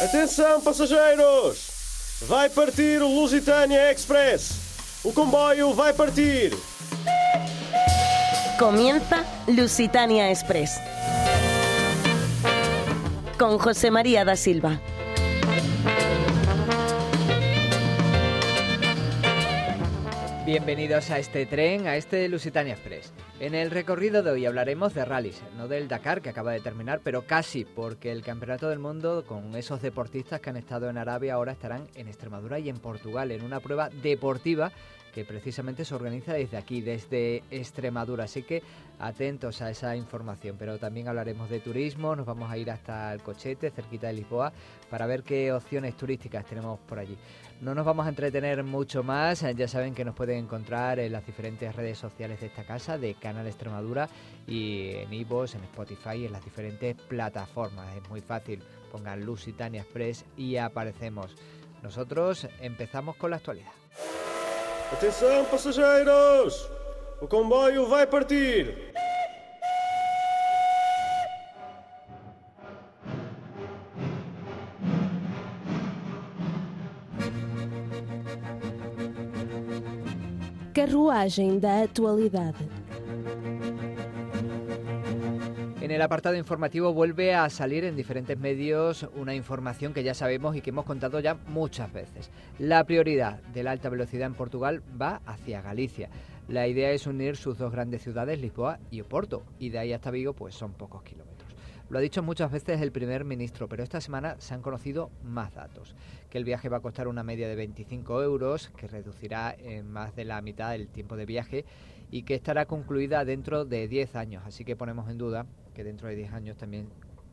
Atenção, passageiros! Vai partir o Lusitânia Express. O comboio vai partir. Comienza Lusitania Express. Con José María da Silva. Bienvenidos a este tren, a este Lusitania Express. En el recorrido de hoy hablaremos de rallies, no del Dakar que acaba de terminar, pero casi, porque el Campeonato del Mundo con esos deportistas que han estado en Arabia ahora estarán en Extremadura y en Portugal, en una prueba deportiva que precisamente se organiza desde aquí, desde Extremadura. Así que atentos a esa información. Pero también hablaremos de turismo, nos vamos a ir hasta el Cochete, cerquita de Lisboa, para ver qué opciones turísticas tenemos por allí. No nos vamos a entretener mucho más, ya saben que nos pueden encontrar en las diferentes redes sociales de esta casa, de Canal Extremadura, y en Ivos, en Spotify, en las diferentes plataformas. Es muy fácil, pongan Lusitania Express y aparecemos. Nosotros empezamos con la actualidad. Atenção, passageiros! O comboio vai partir. Carruagem da Atualidade. En el apartado informativo vuelve a salir en diferentes medios una información que ya sabemos y que hemos contado ya muchas veces. La prioridad de la alta velocidad en Portugal va hacia Galicia. La idea es unir sus dos grandes ciudades, Lisboa y Oporto, y de ahí hasta Vigo pues son pocos kilómetros. Lo ha dicho muchas veces el primer ministro, pero esta semana se han conocido más datos. Que el viaje va a costar una media de 25 euros, que reducirá en más de la mitad el tiempo de viaje y que estará concluida dentro de 10 años. Así que ponemos en duda que dentro de 10 años también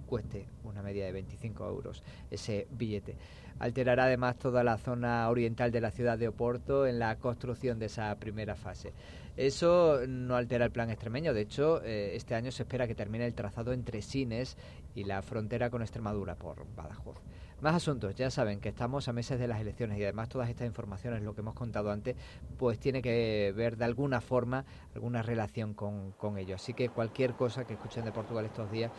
cueste una media de 25 euros ese billete. Alterará además toda la zona oriental de la ciudad de Oporto en la construcción de esa primera fase. Eso no altera el plan extremeño, de hecho eh, este año se espera que termine el trazado entre Sines y la frontera con Extremadura por Badajoz. Más asuntos, ya saben que estamos a meses de las elecciones y además todas estas informaciones, lo que hemos contado antes, pues tiene que ver de alguna forma alguna relación con, con ello. Así que cualquier cosa que escuchen de Portugal estos días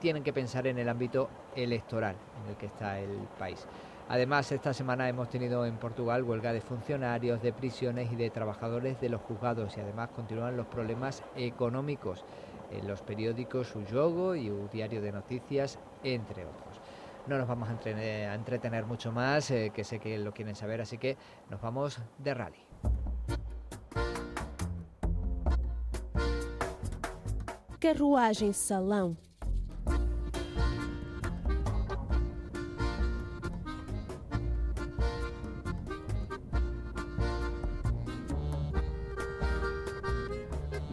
tienen que pensar en el ámbito electoral en el que está el país. Además, esta semana hemos tenido en Portugal huelga de funcionarios, de prisiones y de trabajadores de los juzgados y además continúan los problemas económicos en los periódicos U Jogo y U Diario de Noticias, entre otros. No nos vamos a entretener, a entretener mucho más, eh, que sé que lo quieren saber, así que nos vamos de rally. Carruagem Salão.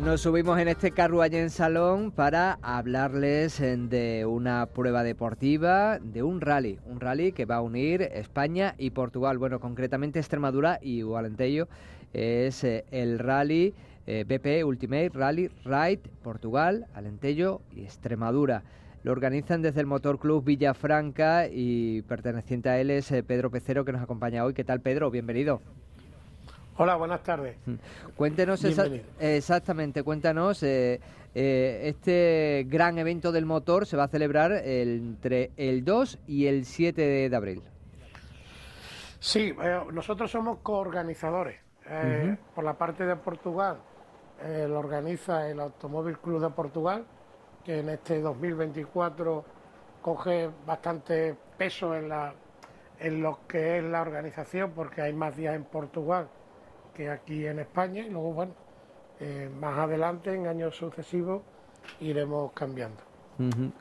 Nos subimos en este carruaje en salón para hablarles eh, de una prueba deportiva, de un rally, un rally que va a unir España y Portugal, bueno, concretamente Extremadura y Gualentello, es eh, el rally eh, BP Ultimate Rally Ride Portugal, Alentejo y Extremadura. Lo organizan desde el Motor Club Villafranca y perteneciente a él es Pedro Pecero que nos acompaña hoy. ¿Qué tal Pedro? Bienvenido. Hola, buenas tardes. Cuéntenos esa, exactamente, cuéntanos, eh, eh, este gran evento del motor se va a celebrar entre el 2 y el 7 de, abril. Sí, eh, nosotros somos coorganizadores. Por la parte de Portugal lo organiza el Automóvil Club de Portugal, que en este 2024 coge bastante peso en, la, en lo que es la organización, porque hay más días en Portugal que aquí en España y luego, bueno, eh, más adelante, en años sucesivos, iremos cambiando.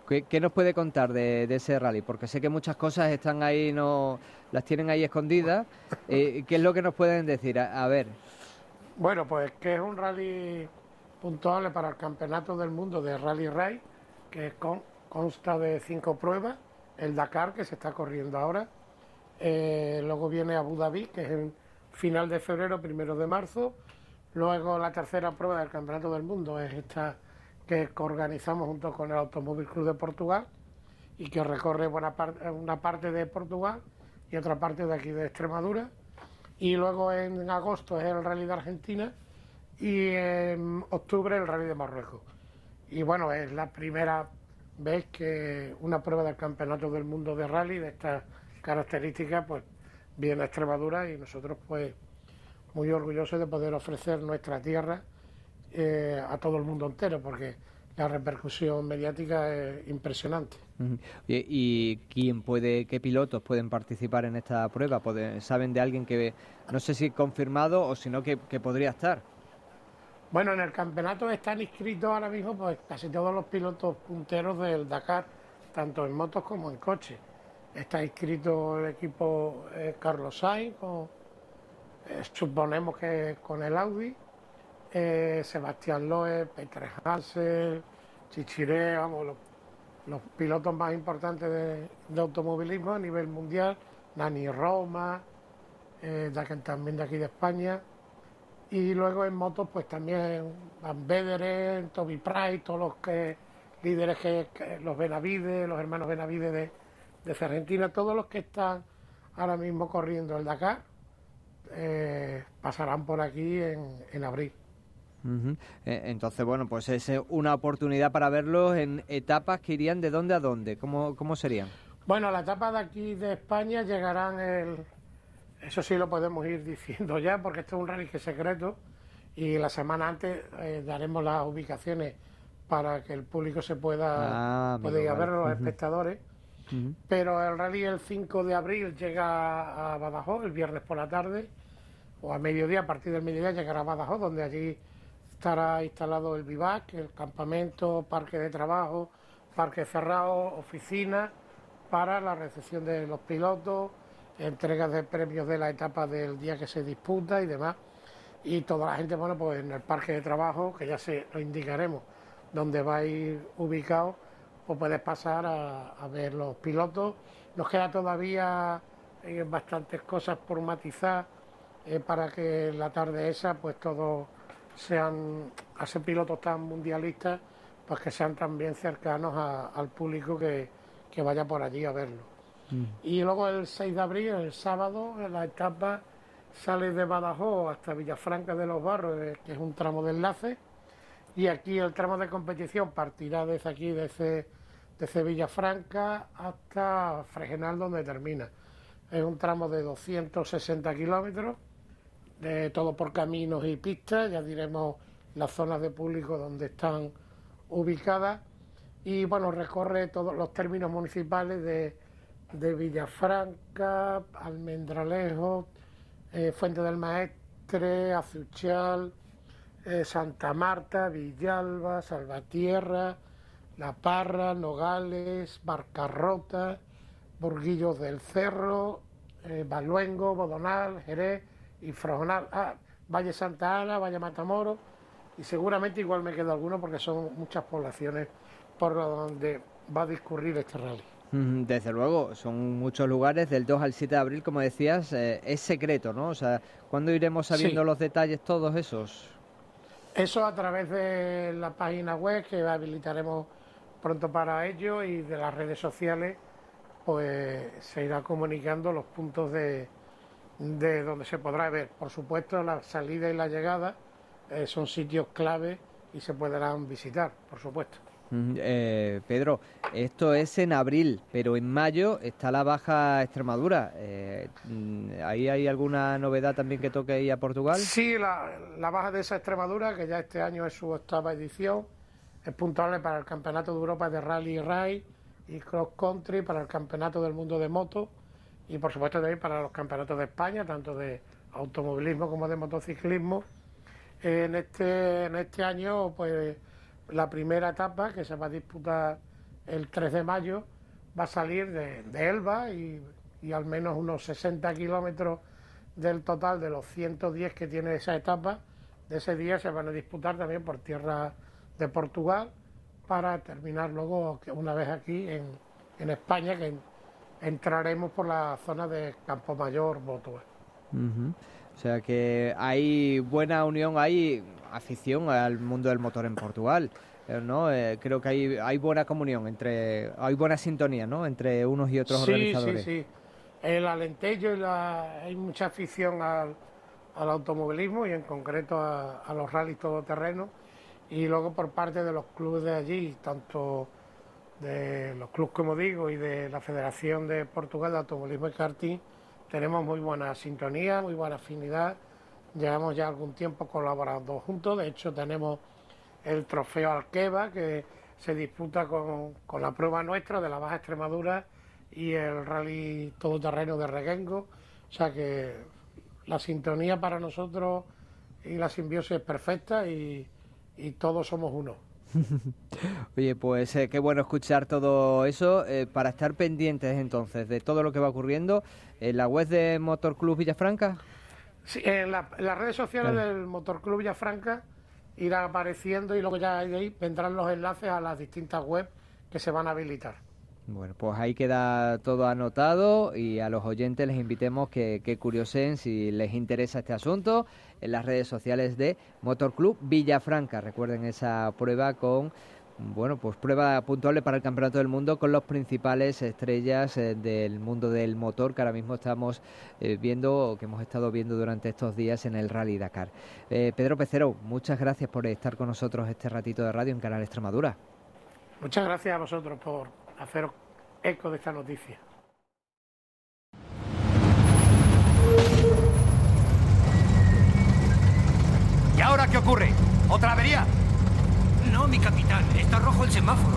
¿Qué, nos puede contar de, ese rally? Porque sé que muchas cosas están ahí, no las tienen ahí escondidas. Eh, ¿Qué es lo que nos pueden decir? A, ver. Bueno, pues que es un rally puntual para el Campeonato del Mundo de Rally Raid, que consta de cinco pruebas. El Dakar, que se está corriendo ahora. Eh, luego viene Abu Dhabi, que es el final de febrero, primero de marzo. Luego la tercera prueba del Campeonato del Mundo es esta que organizamos junto con el Automóvil Club de Portugal y que recorre buena parte, una parte de Portugal y otra parte de aquí de Extremadura. Y luego en agosto es el Rally de Argentina y en octubre el Rally de Marruecos. Y bueno, es la primera veis que una prueba del Campeonato del Mundo de Rally de estas características, pues viene a Extremadura y nosotros pues muy orgullosos de poder ofrecer nuestra tierra eh, a todo el mundo entero, porque la repercusión mediática es impresionante. ¿Y quién puede, qué pilotos pueden participar en esta prueba? ¿Saben de alguien que, no sé si confirmado o si no, que, podría estar? Bueno, en el campeonato están inscritos ahora mismo pues casi todos los pilotos punteros del Dakar, tanto en motos como en coches. Está inscrito el equipo eh, Carlos Sainz, eh, suponemos que con el Audi, eh, Sebastián Loeb, Peter Hansel, Chichiré, vamos, los, pilotos más importantes de, automovilismo a nivel mundial, Nani Roma, también de aquí de España. Y luego en motos, pues también Van Bederen, Toby Price, todos los que, líderes que, los Benavides, los hermanos Benavides de, de Argentina, todos los que están ahora mismo corriendo el Dakar, eh, pasarán por aquí en abril. Eh, entonces, bueno, pues es eh, una oportunidad para verlos en etapas que irían de dónde a dónde. ¿Cómo, cómo serían? Bueno, la etapa de aquí de España llegarán el... Eso sí lo podemos ir diciendo ya, porque esto es un rally que es secreto y la semana antes eh, daremos las ubicaciones para que el público se pueda, ah, ir a ver los espectadores. Pero el rally el 5 de abril llega a Badajoz, el viernes por la tarde, o a mediodía, a partir del mediodía llegará a Badajoz, donde allí estará instalado el vivac, el campamento, parque de trabajo, parque cerrado, oficina para la recepción de los pilotos, entregas de premios de la etapa del día que se disputa y demás. Y toda la gente, bueno, pues en el parque de trabajo, que ya se lo indicaremos, donde va a ir ubicado, pues puedes pasar a, ver los pilotos. Nos queda todavía eh, bastantes cosas por matizar eh, para que la tarde esa, pues todo sean, a ser pilotos tan mundialistas, pues que sean también cercanos al público que, vaya por allí a verlo. Mm. Y luego el 6 de abril, el sábado, la etapa sale de Badajoz hasta Villafranca de los Barros, eh, que es un tramo de enlace, y aquí el tramo de competición partirá desde aquí, desde, desde Villafranca hasta Fregenal, donde termina. Es un tramo de 260 kilómetros de todo por caminos y pistas, ya diremos las zonas de público donde están ubicadas y bueno, recorre todos los términos municipales de, de Villafranca, Almendralejo, eh, Fuente del Maestre, Azuchal, eh, Santa Marta, Villalba, Salvatierra, La Parra, Nogales, Barcarrota, Burguillos del Cerro, eh, Baluengo, Bodonal, Jerez, y Frojonal, ah, Valle Santa Ana, Valle Matamoros, y seguramente igual me quedo alguno porque son muchas poblaciones por donde va a discurrir este rally. Desde luego, son muchos lugares, del 2 al 7 de abril, como decías, eh, es secreto, ¿no? O sea, ¿cuándo iremos sabiendo los detalles todos esos? Eso a través de la página web que habilitaremos pronto para ello y de las redes sociales, pues se irá comunicando los puntos de, de donde se podrá ver. Por supuesto, la salida y la llegada eh, son sitios clave y se podrán visitar, por supuesto. Eh, Pedro, esto es en abril, pero en mayo está la Baja Extremadura. Eh, ¿Ahí hay alguna novedad también que toque ahí a Portugal? Sí, la, Baja de esa Extremadura, que ya este año es su octava edición, es puntuable para el Campeonato de Europa de Rally y Ride y Cross Country, para el Campeonato del Mundo de Moto y por supuesto también para los campeonatos de España, tanto de automovilismo como de motociclismo. En este, en este año, pues la primera etapa que se va a disputar el 3 de mayo va a salir de, Elba y, al menos unos 60 kilómetros del total de los 110 que tiene esa etapa, de ese día se van a disputar también por tierra de Portugal para terminar luego una vez aquí en, España, que entraremos por la zona de Campo Mayor, Botua. O sea que hay buena unión, hay afición al mundo del motor en Portugal. Eh, ¿no? Eh, creo que hay, hay buena comunión, entre hay buena sintonía ¿no? entre unos y otros organizadores. Sí, sí, El Alentejo y la, hay mucha afición al, automovilismo y en concreto a, a los rallies todoterrenos. Y luego por parte de los clubes de allí, tanto de los clubes, como digo, y de la Federación de Portugal de Automovilismo y Karting, tenemos muy buena sintonía, muy buena afinidad. Llevamos ya algún tiempo colaborando juntos. De hecho, tenemos el trofeo Alqueva, que se disputa con, con la prueba nuestra de la Baja Extremadura y el rally todoterreno de Reguengo. O sea que la sintonía para nosotros y la simbiosis es perfecta y, y todos somos uno. Oye, pues eh, qué bueno escuchar todo eso eh, para estar pendientes entonces de todo lo que va ocurriendo en la web de Motor Club Villafranca. Sí, en, la- en las redes sociales del Motor Club Villafranca irá apareciendo y luego ya de ahí vendrán los enlaces a las distintas webs que se van a habilitar. Bueno, pues ahí queda todo anotado y a los oyentes les invitemos que, que curiosen si les interesa este asunto en las redes sociales de Motor Club Villafranca. Recuerden esa prueba con, bueno, pues prueba puntuable para el Campeonato del Mundo con los principales estrellas eh, del mundo del motor que ahora mismo estamos eh, viendo o que hemos estado viendo durante estos días en el Rally Dakar. Eh, Pedro Pecero, muchas gracias por estar con nosotros este ratito de radio en Canal Extremadura. Muchas gracias a vosotros por hacer eco de esta noticia. ¿Y ahora qué ocurre? ¿Otra avería? No, mi capitán, está rojo el semáforo.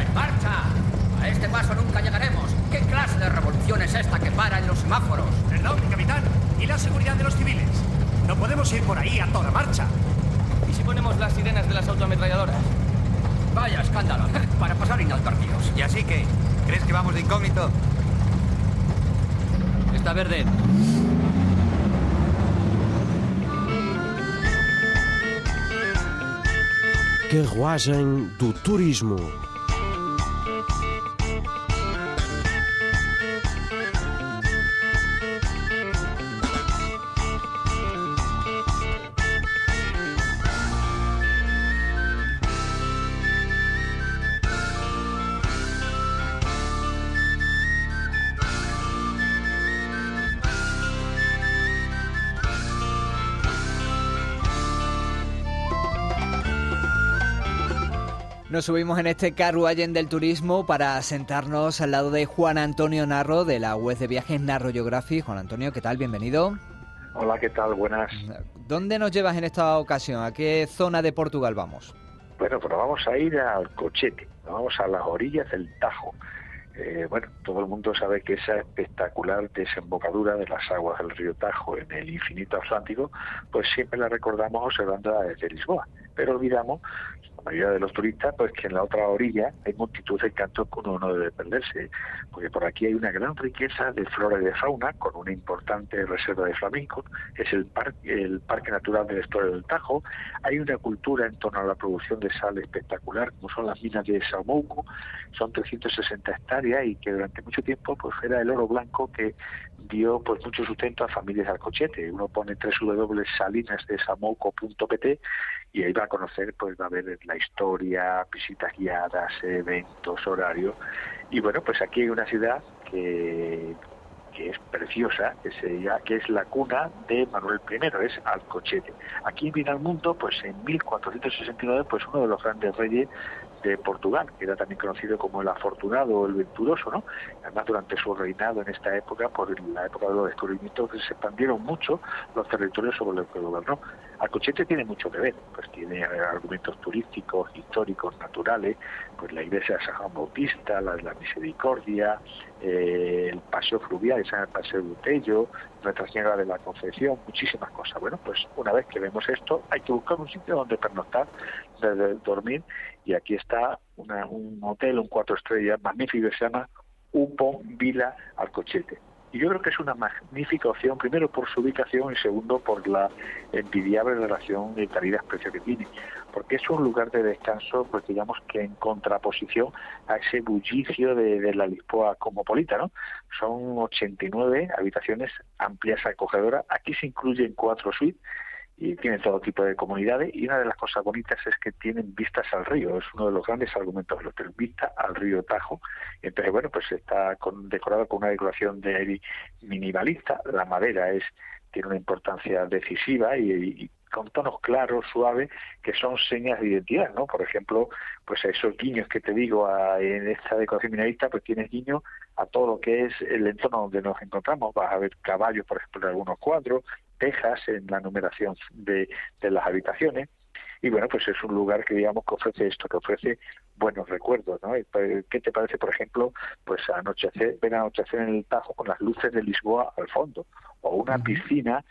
¡En marcha! A este paso nunca llegaremos. ¿Qué clase de revolución es esta que para en los semáforos? Perdón, mi capitán. ¿Y la seguridad de los civiles? No podemos ir por ahí a toda marcha. ¿Y si ponemos las sirenas de las autoametralladoras? Vaya escándalo. Para pasar inadvertidos. ¿Y así que? ¿Crees que vamos de incógnito? Está verde. Carruagem do Turismo. Nos subimos en este carruajen del turismo para sentarnos al lado de Juan Antonio Narro de la web de viajes Narro Geography. Juan Antonio, ¿qué tal? Bienvenido. Hola, ¿qué tal? Buenas. ¿Dónde nos llevas en esta ocasión? ¿A qué zona de Portugal vamos? Bueno, pues vamos a ir al Cochete, vamos a las orillas del Tajo. Eh, bueno, todo el mundo sabe que esa espectacular desembocadura de las aguas del río Tajo en el infinito Atlántico, pues siempre la recordamos observándola desde Lisboa, pero olvidamos, la mayoría de los turistas, pues que en la otra orilla hay multitud de encantos que uno no debe perderse, porque por aquí hay una gran riqueza de flora y de fauna, con una importante reserva de flamencos, es el, par- el Parque Natural del Estero del Tajo, hay una cultura en torno a la producción de sal espectacular, como son las minas de Saumouco, son 360 hectáreas y que durante mucho tiempo pues era el oro blanco que dio pues mucho sustento a familias al cochete. Uno pone www.salinasdesamouco.pt y ahí va a conocer, pues va a ver la historia, visitas guiadas, eventos, horarios. Y bueno, pues aquí hay una ciudad que que es preciosa, que, se, que es la cuna de Manuel I, es Alcochete. Aquí viene al mundo, pues en 1469, pues uno de los grandes reyes de Portugal, que era también conocido como el afortunado o el venturoso, ¿no? Además, durante su reinado en esta época, por la época de los descubrimientos, se expandieron mucho los territorios sobre los que gobernó. Alcochete tiene mucho que ver, pues tiene eh, argumentos turísticos, históricos, naturales, pues la iglesia de San Juan Bautista, la de la Misericordia, eh, el paseo fluvial, el paseo de Utello, Nuestra Señora de la Concepción, muchísimas cosas. Bueno, pues una vez que vemos esto, hay que buscar un sitio donde pernoctar, donde dormir, y aquí está una- un hotel, un cuatro estrellas magnífico que se llama Upon Vila Alcochete. Y yo creo que es una magnífica opción, primero por su ubicación y segundo por la envidiable relación de calidad-precio que tiene, porque es un lugar de descanso, pues digamos que en contraposición a ese bullicio de, de la Lisboa cosmopolita, ¿no? Son 89 habitaciones amplias acogedoras, aquí se incluyen cuatro suites y tienen todo tipo de comunidades y una de las cosas bonitas es que tienen vistas al río, es uno de los grandes argumentos del hotel, vista al río Tajo. Entonces, bueno, pues está con- decorado con una decoración de minimalista, la madera es tiene una importancia decisiva y, con tonos claros, suaves, que son señas de identidad, ¿no? Por ejemplo, pues esos guiños que te digo en esta decoración minorista, pues tienes guiño a todo lo que es el entorno donde nos encontramos. Vas a ver caballos, por ejemplo, en algunos cuadros, tejas en la numeración de, de las habitaciones. Y bueno, pues es un lugar que digamos que ofrece esto, que ofrece buenos recuerdos, ¿no? Pues, ¿Qué te parece, por ejemplo, pues anochecer, ver anochecer en el Tajo con las luces de Lisboa al fondo, o una piscina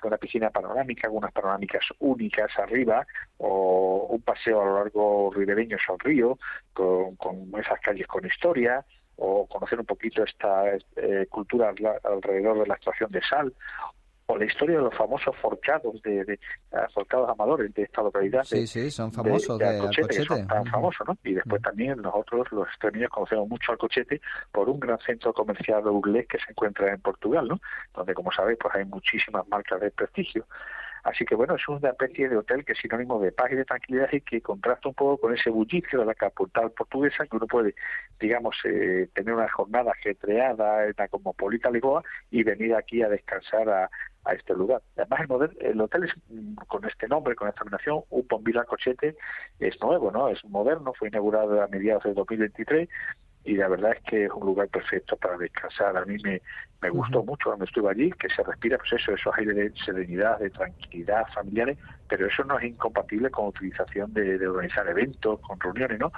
con una piscina panorámica, con unas panorámicas únicas arriba, o un paseo a lo largo ribereño al río, con, con esas calles con historia, o conocer un poquito esta eh, cultura alrededor de la extracción de sal, o la historia de los famosos forcados de, de uh, forcados amadores de esta localidad. Sí, sí, son famosos de, de Alcochete, Son tan famosos, ¿no? Y después también nosotros, los extremeños, conocemos mucho Alcochete por un gran centro comercial de burlés que se encuentra en Portugal, ¿no? Donde, como sabéis, pues hay muchísimas marcas de prestigio. Así que bueno, es una especie de hotel que es sinónimo de paz y de tranquilidad y que contrasta un poco con ese bullicio de la capital portuguesa que uno puede, digamos, eh, tener una jornada ajetreada en la cosmopolita Lisboa y venir aquí a descansar a, a este lugar. Además, el, modelo, el hotel es mm, con este nombre, con esta nominación, Upon Villa Cochete, es nuevo, ¿no? Es moderno, fue inaugurado a mediados de 2023 y la verdad es que es un lugar perfecto para descansar. A mí me, me gustó mucho cuando estuve allí, que se respira pues eso, esos aires de serenidad, de tranquilidad familiares, pero eso no es incompatible con la utilización de, de organizar eventos, con reuniones, ¿no?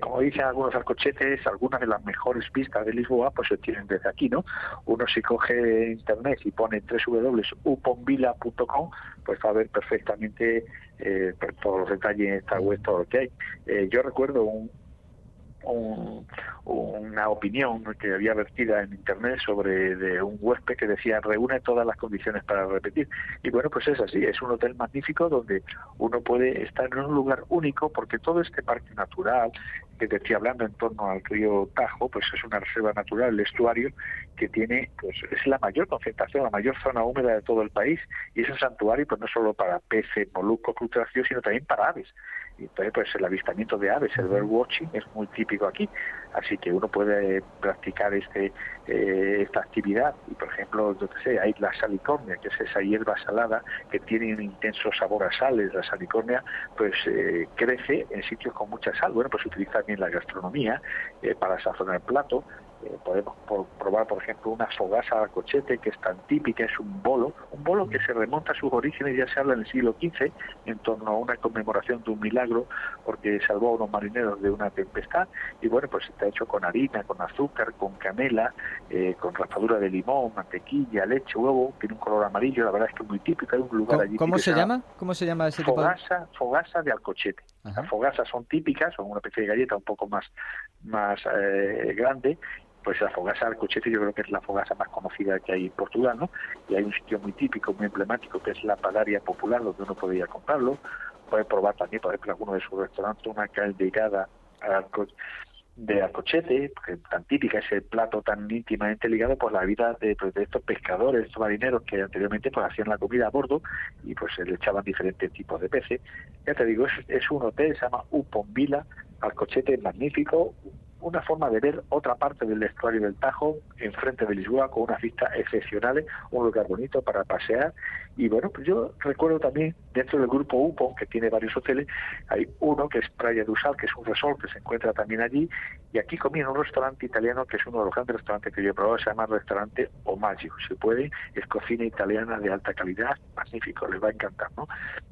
Como dicen algunos alcochetes, algunas de las mejores pistas de Lisboa pues se tienen desde aquí, ¿no? Uno si coge internet y pone www.uponvila.com, pues va a ver perfectamente eh, pues, todos los detalles en esta web, todo lo que hay. Eh, yo recuerdo un, un, una opinión que había vertida en internet sobre de un huésped que decía reúne todas las condiciones para repetir y bueno pues es así es un hotel magnífico donde uno puede estar en un lugar único porque todo este parque natural que te estoy hablando en torno al río Tajo, pues es una reserva natural, el estuario, que tiene, pues es la mayor concentración, la mayor zona húmeda de todo el país, y es un santuario pues no solo para peces, moluscos, crustáceos, sino también para aves. Y entonces pues el avistamiento de aves, el bird watching, es muy típico aquí, así que uno puede practicar este eh, esta actividad, y por ejemplo, yo que sé, hay la salicornia, que es esa hierba salada que tiene un intenso sabor a sales, la salicornia pues eh, crece en sitios con mucha sal, bueno pues utiliza también la gastronomía eh, para sazonar el plato. Eh, podemos probar, por ejemplo, una fogasa al cochete, que es tan típica, es un bolo, un bolo que se remonta a sus orígenes, ya se habla en el siglo XV, en torno a una conmemoración de un milagro, porque salvó a unos marineros de una tempestad, y bueno, pues está hecho con harina, con azúcar, con canela, eh, con raspadura de limón, mantequilla, leche, huevo, tiene un color amarillo, la verdad es que es muy típico, hay un lugar ¿Cómo, allí. ¿Cómo se llama? ¿Cómo se llama ese fogasa, tipo de...? Fogasa de alcochete. Las fogasas son típicas, son una especie de galleta un poco más, más eh, grande, pues la fogasa Alcochete yo creo que es la fogasa más conocida que hay en Portugal, ¿no? Y hay un sitio muy típico, muy emblemático, que es la padaria popular, donde uno podría comprarlo. Puede probar también, por ejemplo, alguno de sus restaurantes, una caldeirada de Alcochete, que tan típica, ese plato tan íntimamente ligado por la vida de, pues, de estos pescadores, estos marineros que anteriormente pues hacían la comida a bordo y pues se le echaban diferentes tipos de peces. Ya te digo, es, es un hotel, se llama Upon Villa, Alcochete magnífico, una forma de ver otra parte del estuario del Tajo, enfrente de Lisboa, con unas vistas excepcionales, un lugar bonito para pasear. Y bueno, pues yo recuerdo también, dentro del grupo UPO, que tiene varios hoteles, hay uno que es Praia do Sal, que es un resort que se encuentra también allí, y aquí comí en un restaurante italiano, que es uno de los grandes restaurantes que yo he probado, se llama Restaurante Omaggio. Si puede, es cocina italiana de alta calidad, magnífico, les va a encantar, ¿no?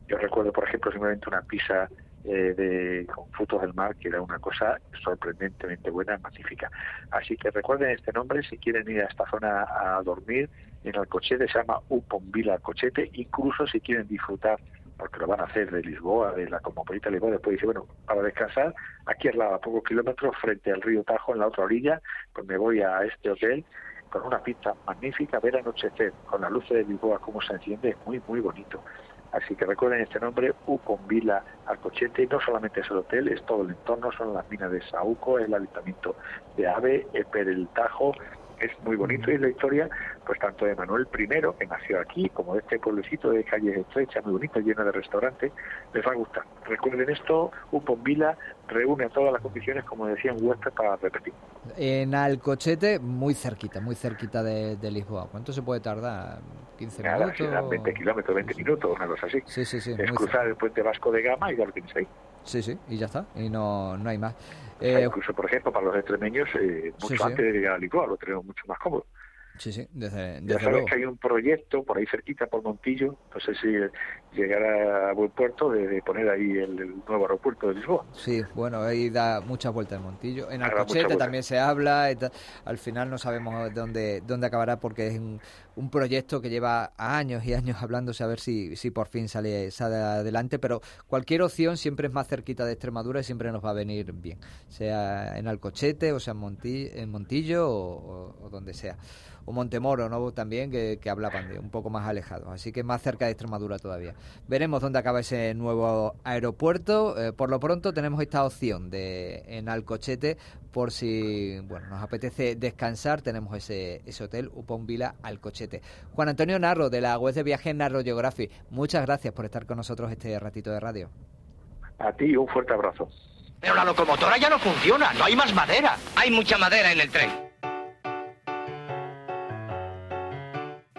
Yo recuerdo, por ejemplo, simplemente una pizza eh, de, con frutos del mar, que era una cosa sorprendentemente buena, magnífica. Así que recuerden este nombre si quieren ir a esta zona a dormir en Alcochete, se llama Uponvila Alcochete, incluso si quieren disfrutar porque lo van a hacer de Lisboa, de la Cosmopolita Lisboa, después dice, bueno, para descansar, aquí al lado, a pocos kilómetros, frente al río Tajo, en la otra orilla, pues me voy a este hotel con una pista magnífica, ver anochecer, con la luz de Lisboa cómo se enciende, es muy, muy bonito. Así que recuerden este nombre, Uponvila Alcochete, y no solamente es el hotel, es todo el entorno, son las minas de Sauco, el avistamiento de ave, el Tajo, es muy bonito y es la historia, pues tanto de Manuel I, que nació aquí, como de este pueblecito de calles estrechas, muy bonito, lleno de restaurantes, les va a gustar. Recuerden esto, Upon Vila reúne a todas las condiciones, como decían Huesca, para repetir. En Alcochete, muy cerquita, muy cerquita de, de Lisboa. ¿Cuánto se puede tardar? ¿15 Nada, minutos? serán 20 kilómetros, 20 minutos, una cosa así. Sí, sí, sí. es cruzar cerca. el puente vasco de Gama y ya lo tienes ahí. Sí, sí, y ya está. Y no, no hay más. O sea, Eh, incluso, por ejemplo, para los extremeños, eh, mucho Sí, sí. antes de llegar a Lisboa, lo tenemos mucho más cómodo. sí, sí, desde, Ya desde sabes luego. que hay un proyecto por ahí cerquita, por Montillo, no sé si llegará a buen puerto, de, de poner ahí el, el nuevo aeropuerto de Lisboa. Sí, bueno, ahí da muchas vueltas el Montillo. En Alcochete también se habla. Al final no sabemos dónde, dónde acabará porque es un, un proyecto que lleva años y años hablándose a ver si, si por fin sale, adelante. Pero cualquier opción siempre es más cerquita de Extremadura y siempre nos va a venir bien. Sea en Alcochete o sea en, Monti- en Montillo o donde sea. O Montemoro, ¿no? También, que, que hablaban de un poco más alejados. Así que más cerca de Extremadura todavía. Veremos dónde acaba ese nuevo aeropuerto. Eh, por lo pronto tenemos esta opción de en Alcochete por si bueno nos apetece descansar. Tenemos ese, ese hotel Upon Vila Alcochete. Juan Antonio Narro de la web de viaje Narro Geography. Muchas gracias por estar con nosotros este ratito de radio. A ti un fuerte abrazo. Pero la locomotora ya no funciona, no hay más madera. Hay mucha madera en el tren.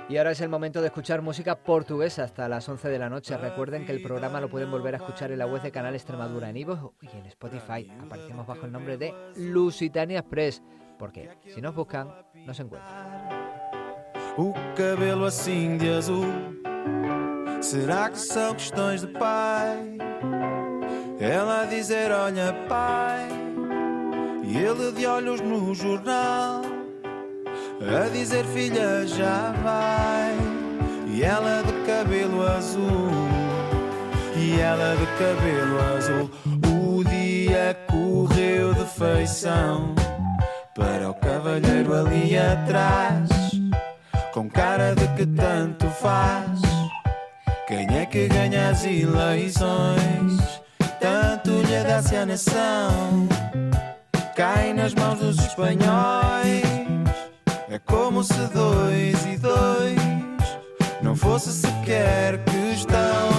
Y ahora es el momento de escuchar música portuguesa hasta las 11 de la noche. Recuerden que el programa lo pueden volver a escuchar en la web de Canal Extremadura en Ivo y en Spotify. Aparecemos bajo el nombre de Lusitania Express, porque si nos buscan, nos encuentran. O cabelo assim de azul. Será que são questões de pai? Ela a dizer olha pai. E ele de olhos no jornal A dizer filha já vai. E ela de cabelo azul. E ela de cabelo azul. O dia correu de feição Para o cavalheiro ali atrás com cara de que tanto faz. Quem é que ganha as eleições? Tanto lhe dá-se a nação. Cai nas mãos dos espanhóis. É como se dois e dois não fosse sequer questão.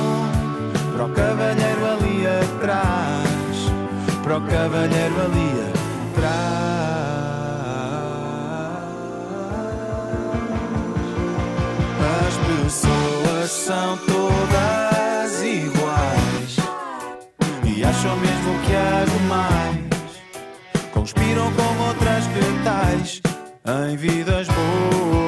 Para o cavalheiro ali atrás. Para o cavalheiro ali atrás. Pessoas são todas iguais. E acham mesmo que as demais conspiram com outras que tais. Em vidas boas,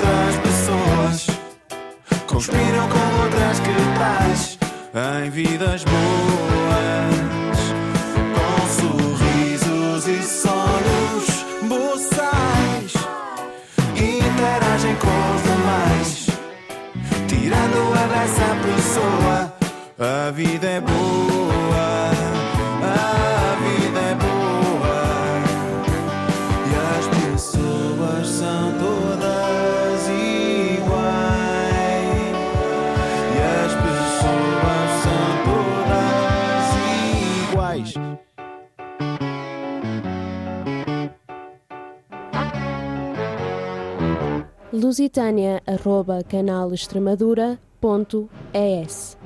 outras pessoas, conspiram com outras que tais em vidas boas, com sorrisos e sonhos boçais, interagem com os demais, tirando a dessa pessoa. A vida é boa. lusitânia.canalextremadura.es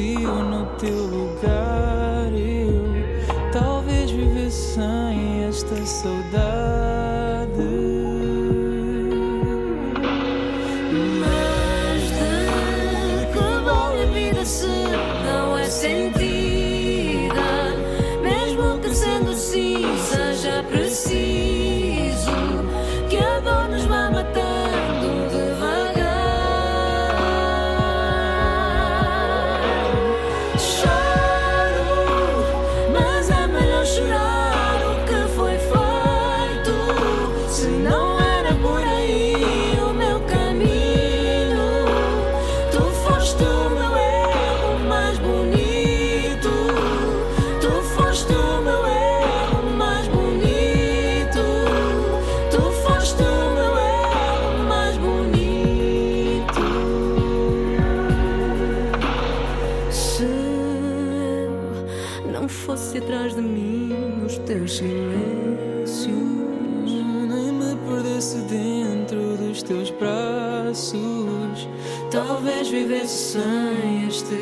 你。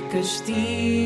Castigo.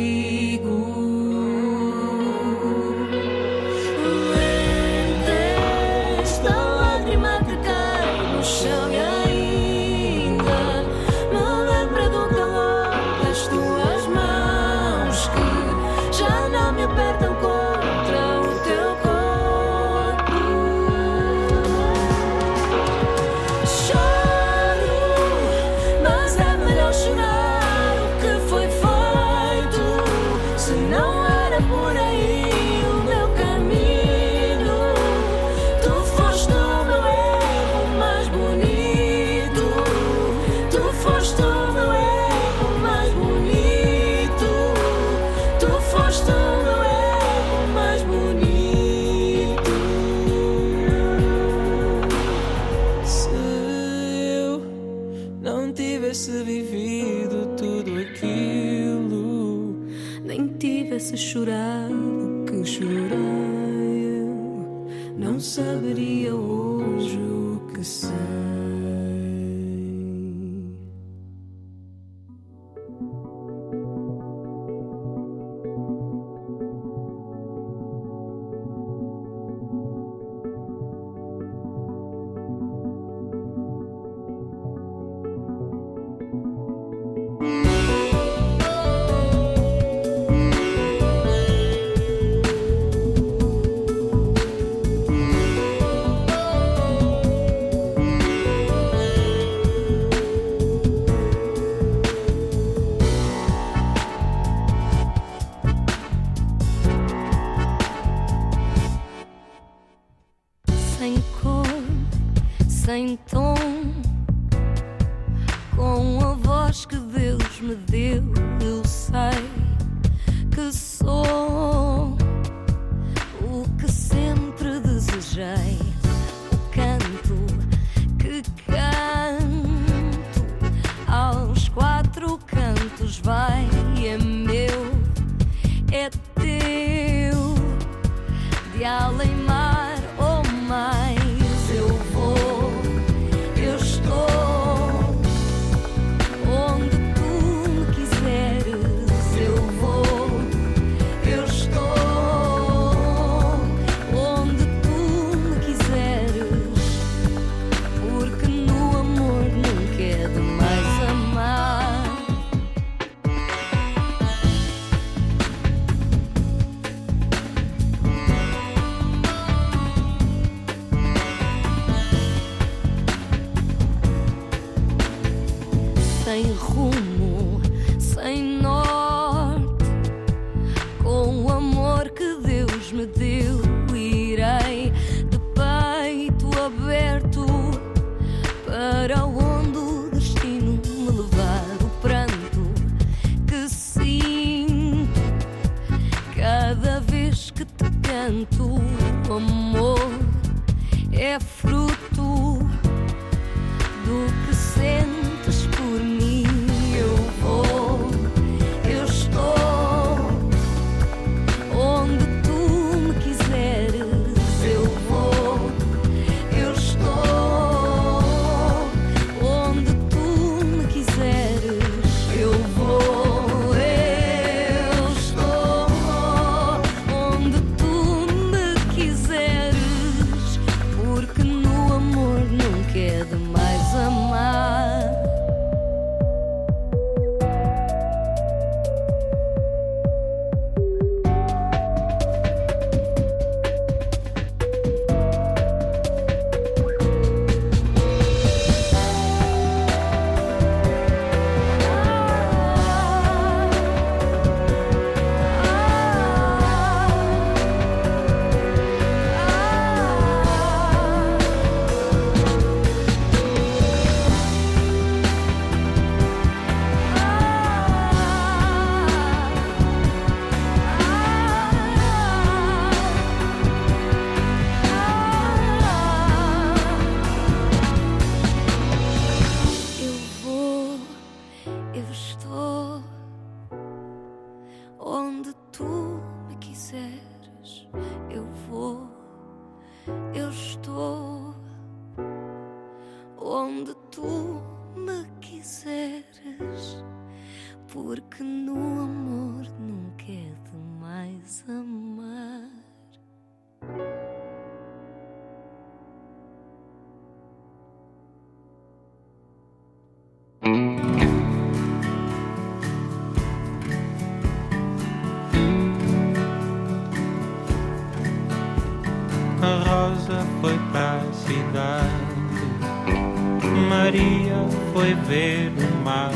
Maria foi ver o mar,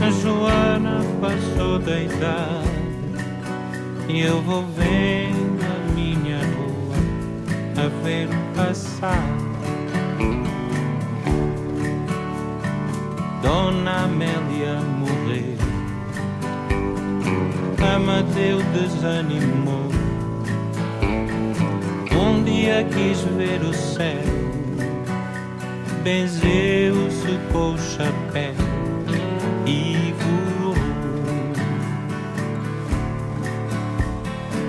a Joana passou da idade e eu vou vendo a minha rua a ver passar. Dona Amélia morreu, Amadeu desanimou. Um dia quis ver o céu, benzeu-se com o chapéu e voou.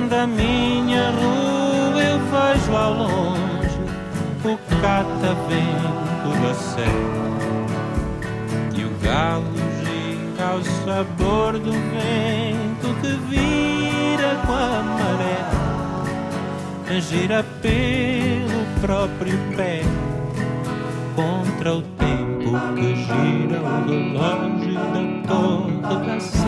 Da minha rua eu vejo ao longe o catavento da serra e o galo gira ao sabor do vento que vira com a maré gira pelo próprio pé contra o tempo que gira o relógio da torre da sé.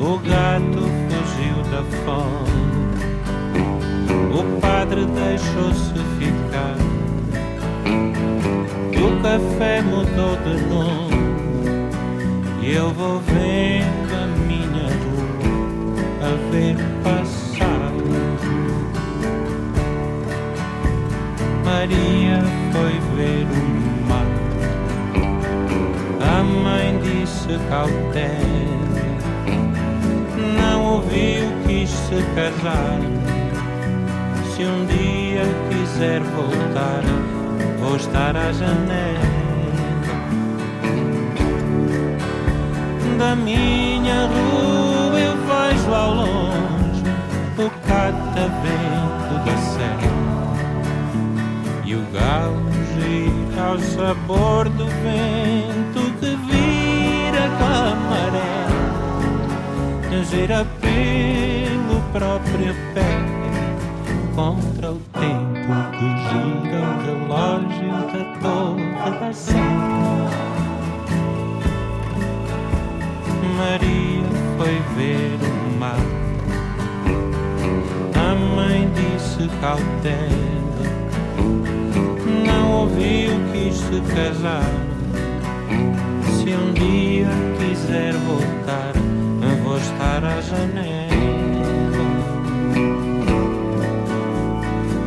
O gato fugiu da fome, o padre deixou-se ficar, o café mudou de nome. E eu vou vendo ver passar. Maria foi ver o mar. A mãe disse cautela, não ouviu, quis se casar. Se um dia quiser voltar, vou estar à janela. Da minha rua vejo ao longe o catavento da serra e o galo gira ao sabor do vento que vira com a maré, gira pelo próprio pé contra o tempo que gira o relógio da torre da serra. Maria foi ver o mar. A mãe disse cautela, não ouviu quis se casar. Se um dia quiser voltar, vou estar à janela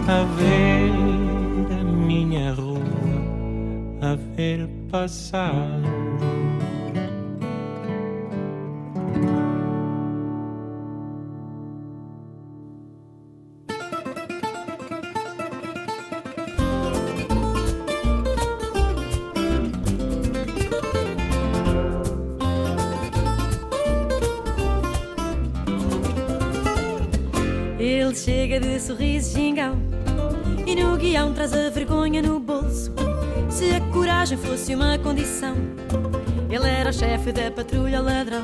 a ver a minha rua, a ver passar. Sorriso gingão e no guião traz a vergonha no bolso. Se a coragem fosse uma condição, ele era o chefe da patrulha ladrão.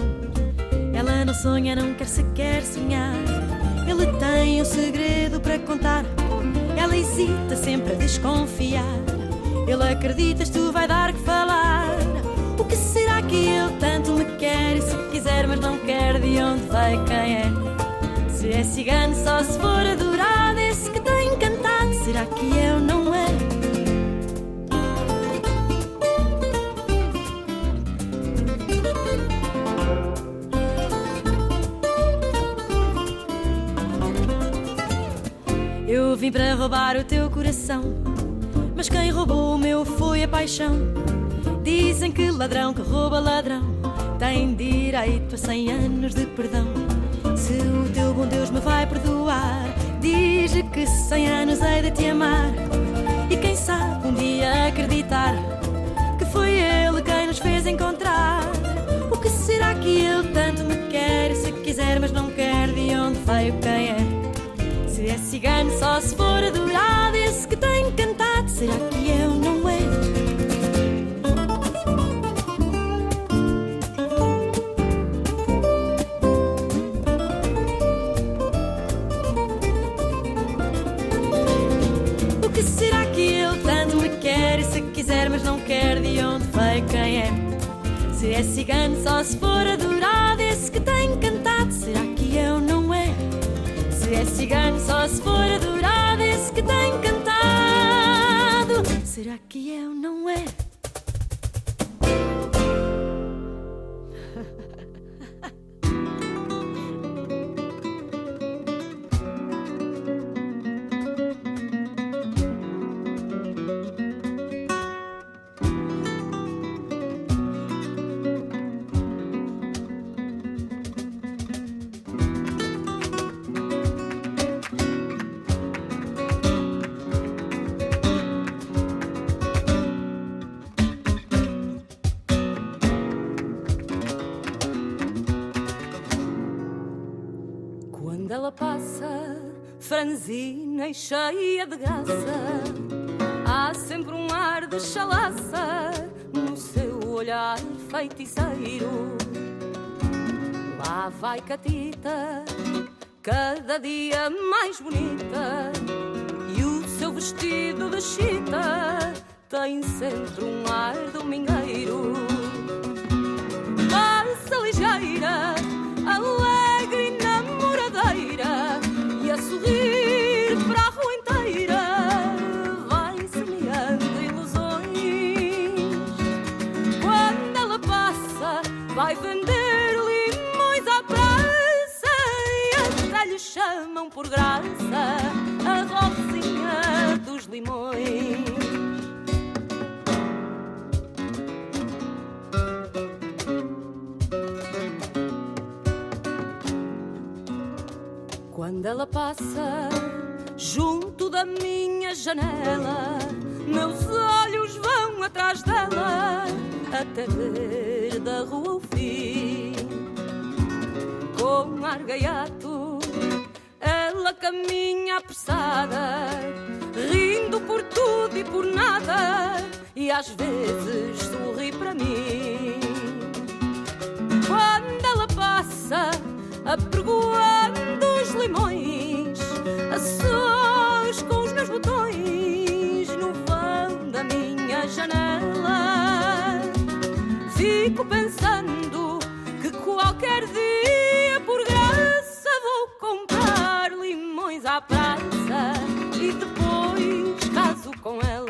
Ela não sonha, não quer sequer sonhar. Ele tem um segredo para contar. Ela hesita sempre a desconfiar. Ele acreditas, tu vai dar que falar. O que será que ele tanto me quer? E se quiser, mas não quer, de onde vai quem é? Se é cigano, só se for adorado. Esse que eu não é? Eu vim para roubar o teu coração, mas quem roubou o meu foi a paixão. Dizem que ladrão que rouba ladrão tem direito a cem anos de perdão. Se o teu bom Deus me vai perdoar, que cem anos hei de te amar. E quem sabe um dia acreditar que foi ele quem nos fez encontrar. O que será que ele tanto me quer? Se quiser, mas não quer, de onde veio quem é? Se é cigano, só se for adorado. Esse que tem cantado, será que eu não é cigano, só se for adorado. Esse que tem cantado, será que eu não é? Se é cigano, só se for adorado. Franzina e cheia de graça, há sempre um ar de chalaça no seu olhar feiticeiro. Lá vai Catita, cada dia mais bonita, e o seu vestido de chita tem sempre um ar domingueiro. Passa ligeira, alegre por graça a rosinha dos limões. Quando ela passa junto da minha janela, meus olhos vão atrás dela até ver da rua o fim. Com ar gaiato, ela caminha apressada, rindo por tudo e por nada, e às vezes sorri para mim. Quando ela passa, apregoando os limões, a sós com os meus botões no vão da minha janela. Fico pensando que qualquer dia, e depois caso com ela.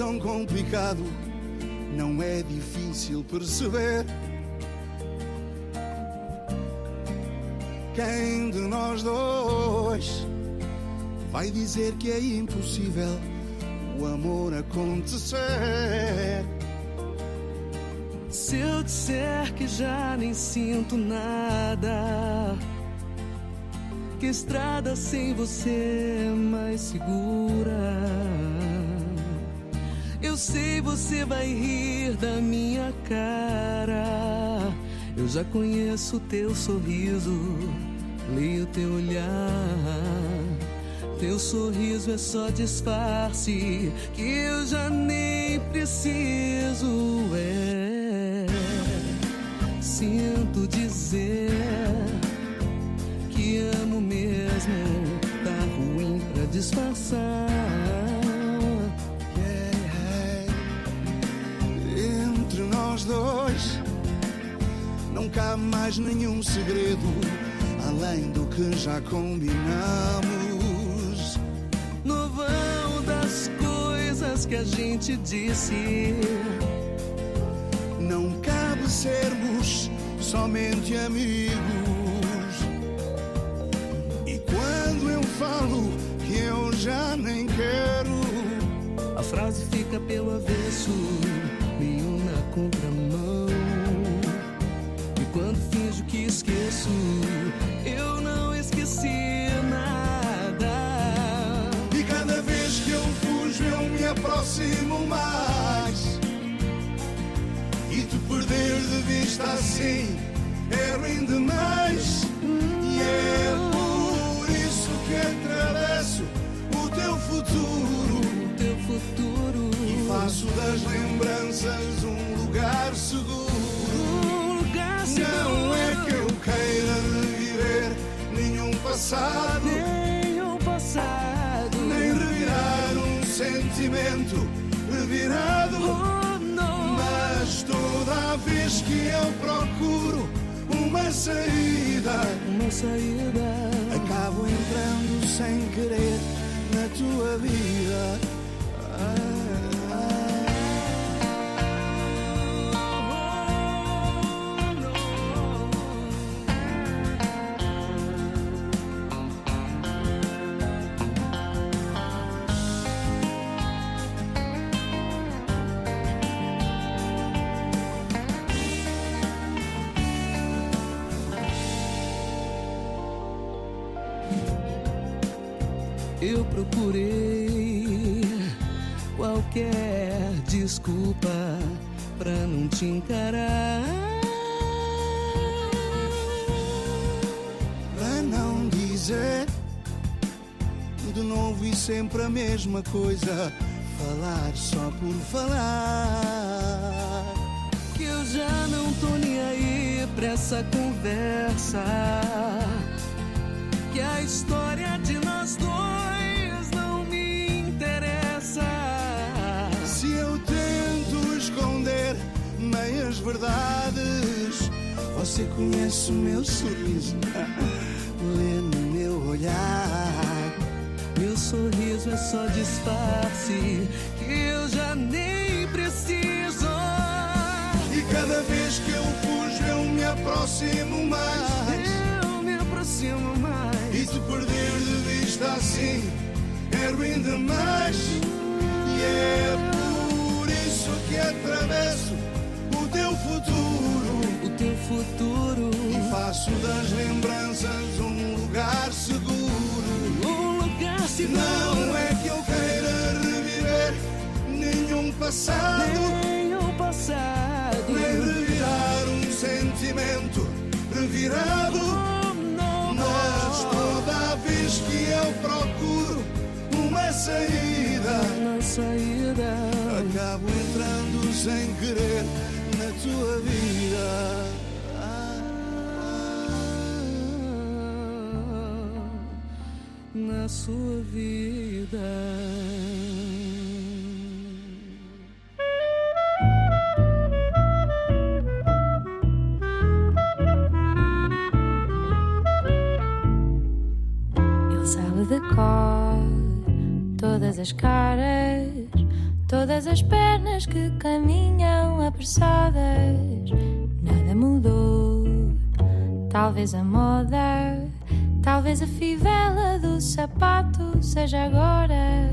Tão complicado, não é difícil perceber. Quem de nós dois vai dizer que é impossível o amor acontecer? Se eu disser que já nem sinto nada, que estrada sem você é mais segura. Sei você vai rir da minha cara. Eu já conheço teu sorriso, leio teu olhar. Teu sorriso é só disfarce que eu já nem preciso. É, sinto dizer que amo mesmo, tá ruim pra disfarçar. Não cabe mais nenhum segredo além do que já combinamos. No vão das coisas que a gente disse, Não cabe sermos somente amigos. E quando eu falo que eu já nem quero, a frase fica pelo avesso, meio na contramão. Que esqueço, eu não esqueci nada. e cada vez que eu fujo eu me aproximo mais. E te perder de vista assim é ruim demais. Saída, Uma saída. acabo entrando sem querer na tua vida. Mesma coisa, falar só por falar. Que eu já não tô nem aí pra essa conversa. Que a história de nós dois não me interessa. Se eu tento esconder meias verdades, você conhece o meu sorriso, lê no meu olhar. Sorriso é só disfarce que eu já nem preciso. E cada vez que eu fujo, eu me aproximo mais. Eu me aproximo mais. E te perder de vista assim é ruim demais. E é por isso que atravesso o teu futuro. O teu futuro. E faço das lembranças um lugar seguro. Seguro. Não é que eu queira reviver nenhum passado. Nenhum passado. Nem revirar um sentimento revirado. Oh, não, Mas toda vez que eu procuro uma saída, Na saída. acabo entrando sem querer na tua vida. na sua vida. decore todas as caras, todas as pernas que caminham apressadas. Nada mudou, talvez a moda, Talvez a fivela do sapato seja agora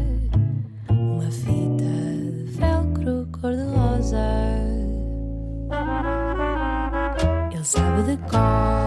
uma fita de velcro cor-de-rosa. Ele sabe de cor.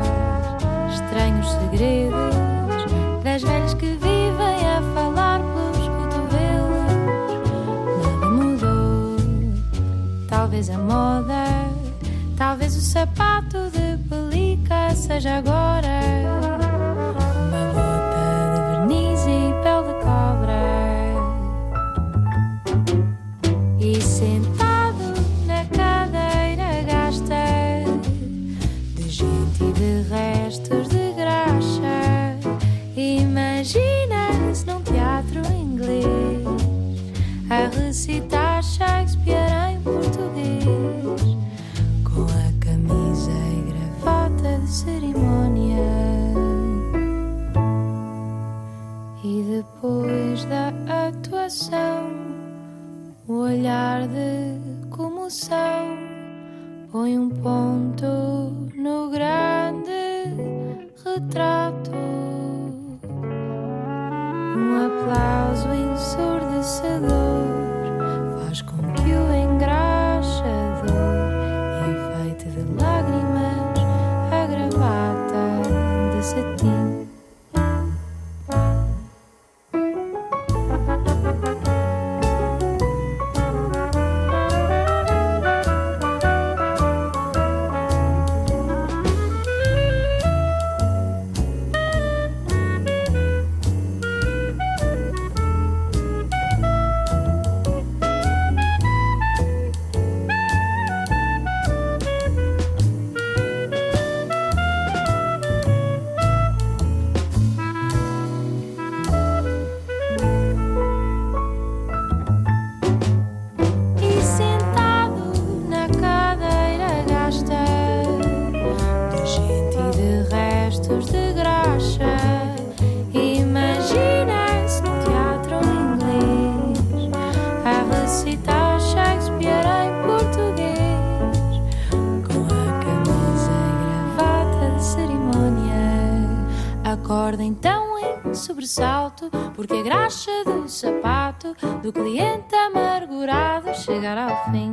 nothing